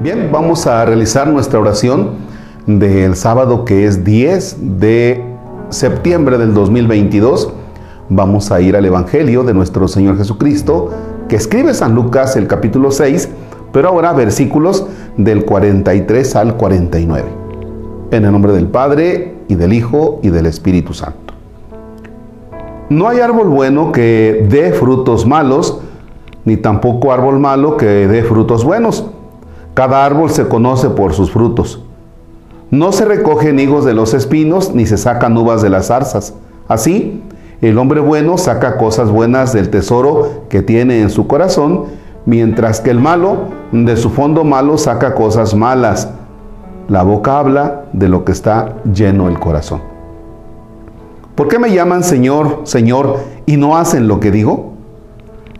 Bien, vamos a realizar nuestra oración del sábado que es 10 de septiembre del 2022. Vamos a ir al Evangelio de nuestro Señor Jesucristo que escribe San Lucas el capítulo 6, pero ahora versículos del 43 al 49. En el nombre del Padre y del Hijo y del Espíritu Santo. No hay árbol bueno que dé frutos malos, ni tampoco árbol malo que dé frutos buenos cada árbol se conoce por sus frutos. No se recogen higos de los espinos, ni se sacan uvas de las zarzas. Así, el hombre bueno saca cosas buenas del tesoro que tiene en su corazón, mientras que el malo de su fondo malo saca cosas malas. La boca habla de lo que está lleno el corazón. ¿Por qué me llaman Señor, Señor y no hacen lo que digo?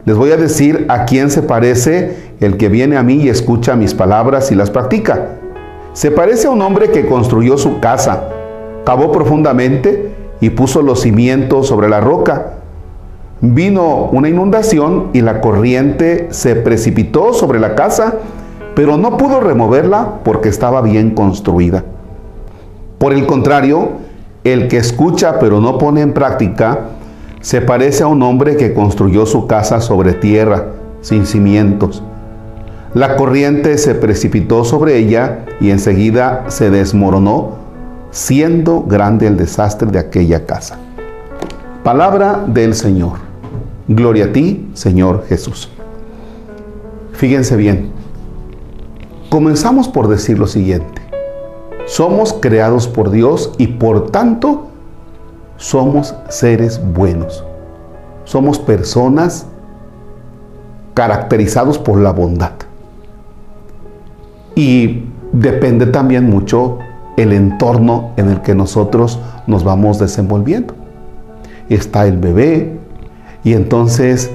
Les voy a decir a quién se parece el que viene a mí y escucha mis palabras y las practica. Se parece a un hombre que construyó su casa, cavó profundamente y puso los cimientos sobre la roca. Vino una inundación y la corriente se precipitó sobre la casa, pero no pudo removerla porque estaba bien construida. Por el contrario, el que escucha pero no pone en práctica, se parece a un hombre que construyó su casa sobre tierra, sin cimientos. La corriente se precipitó sobre ella y enseguida se desmoronó, siendo grande el desastre de aquella casa. Palabra del Señor. Gloria a ti, Señor Jesús. Fíjense bien. Comenzamos por decir lo siguiente. Somos creados por Dios y por tanto somos seres buenos. Somos personas caracterizados por la bondad. Y depende también mucho el entorno en el que nosotros nos vamos desenvolviendo. Está el bebé y entonces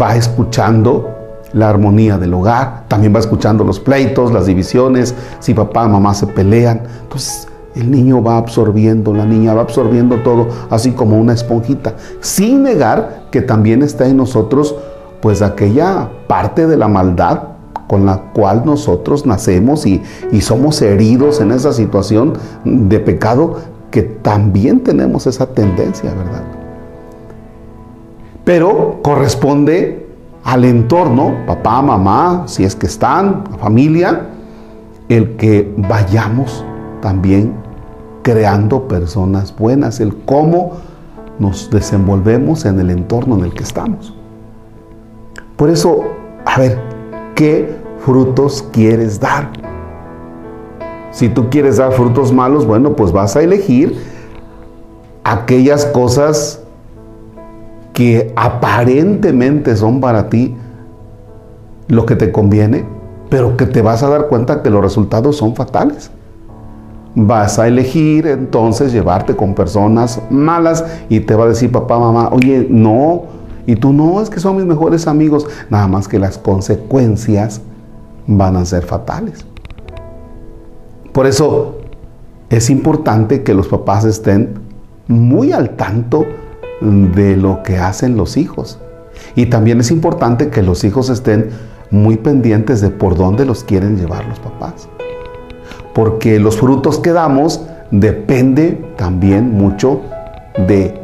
va escuchando la armonía del hogar, también va escuchando los pleitos, las divisiones, si papá mamá se pelean. Entonces el niño va absorbiendo, la niña va absorbiendo todo, así como una esponjita, sin negar que también está en nosotros pues aquella parte de la maldad con la cual nosotros nacemos y, somos heridos en esa situación de pecado, que también tenemos esa tendencia, ¿verdad? Pero corresponde al entorno, papá, mamá, si es que están, familia, el que vayamos también creando personas buenas, el cómo nos desenvolvemos en el entorno en el que estamos. Por eso, a ver, ¿qué frutos quieres dar. Si tú quieres dar frutos malos, bueno, pues vas a elegir aquellas cosas que aparentemente son para ti lo que te conviene, pero que te vas a dar cuenta que los resultados son fatales. Vas a elegir entonces llevarte con personas malas y te va a decir papá, mamá, oye, no, y tú no, es que son mis mejores amigos, nada más que las consecuencias van a ser fatales. Por eso es importante que los papás estén muy al tanto de lo que hacen los hijos. Y también es importante que los hijos estén muy pendientes de por dónde los quieren llevar los papás. Porque los frutos que damos depende también mucho de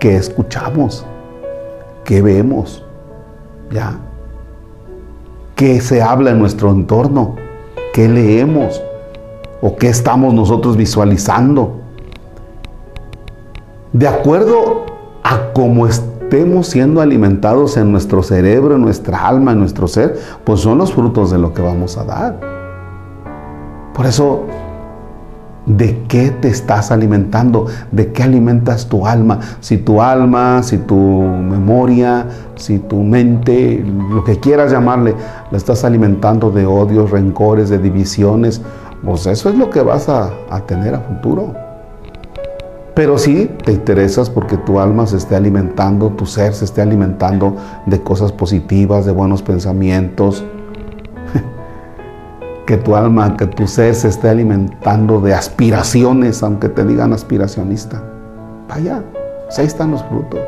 qué escuchamos, qué vemos, ¿ya? Qué se habla en nuestro entorno, qué leemos o qué estamos nosotros visualizando. De acuerdo a cómo estemos siendo alimentados en nuestro cerebro, en nuestra alma, en nuestro ser, pues son los frutos de lo que vamos a dar. Por eso ¿De qué te estás alimentando? ¿De qué alimentas tu alma? Si tu alma, si tu memoria, si tu mente, lo que quieras llamarle, la estás alimentando de odios, rencores, de divisiones, pues eso es lo que vas a, tener a futuro. Pero si te interesas porque tu alma se esté alimentando, tu ser se esté alimentando de cosas positivas, de buenos pensamientos, que tu alma, que tu ser se esté alimentando de aspiraciones, aunque te digan aspiracionista. Vaya, ahí están los frutos.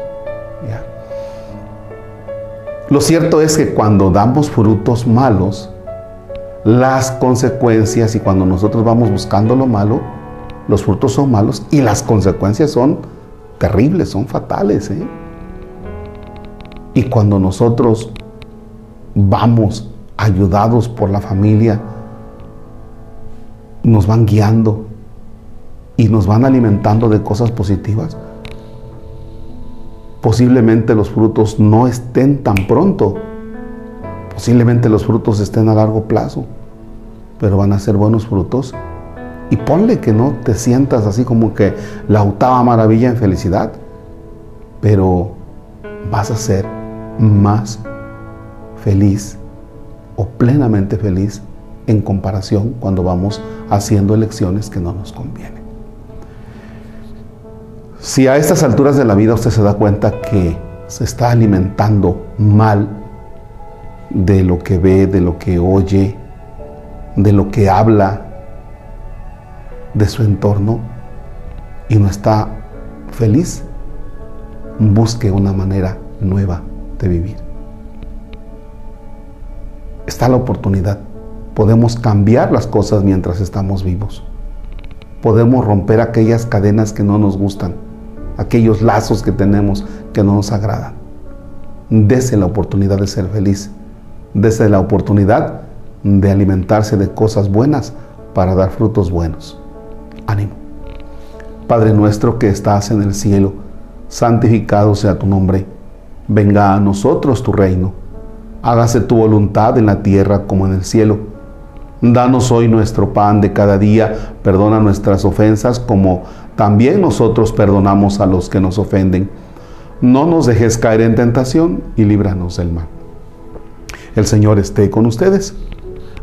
Lo cierto es que cuando damos frutos malos, las consecuencias y cuando nosotros vamos buscando lo malo, los frutos son malos y las consecuencias son terribles, son fatales. ¿eh? Y cuando nosotros vamos ayudados por la familia, nos van guiando y nos van alimentando de cosas positivas, posiblemente los frutos no estén tan pronto, posiblemente los frutos estén a largo plazo, pero van a ser buenos frutos. Y ponle que no te sientas así como que la octava maravilla en felicidad, pero vas a ser más feliz o plenamente feliz en comparación cuando vamos haciendo elecciones que no nos convienen. Si a estas alturas de la vida usted se da cuenta que se está alimentando mal de lo que ve, de lo que oye, de lo que habla, de su entorno y no está feliz, busque una manera nueva de vivir. Está la oportunidad. Podemos cambiar las cosas mientras estamos vivos. Podemos romper aquellas cadenas que no nos gustan, aquellos lazos que tenemos que no nos agradan. Dese la oportunidad de ser feliz. Dese la oportunidad de alimentarse de cosas buenas para dar frutos buenos. Ánimo. Padre nuestro que estás en el cielo, santificado sea tu nombre. Venga a nosotros tu reino. Hágase tu voluntad en la tierra como en el cielo. Danos hoy nuestro pan de cada día. Perdona nuestras ofensas como también nosotros perdonamos a los que nos ofenden. No nos dejes caer en tentación y líbranos del mal. El Señor esté con ustedes.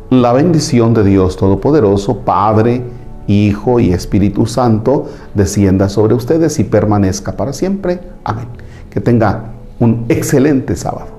La bendición de Dios Todopoderoso, Padre, Hijo y Espíritu Santo, descienda sobre ustedes y permanezca para siempre. Amén. Que tenga un excelente sábado.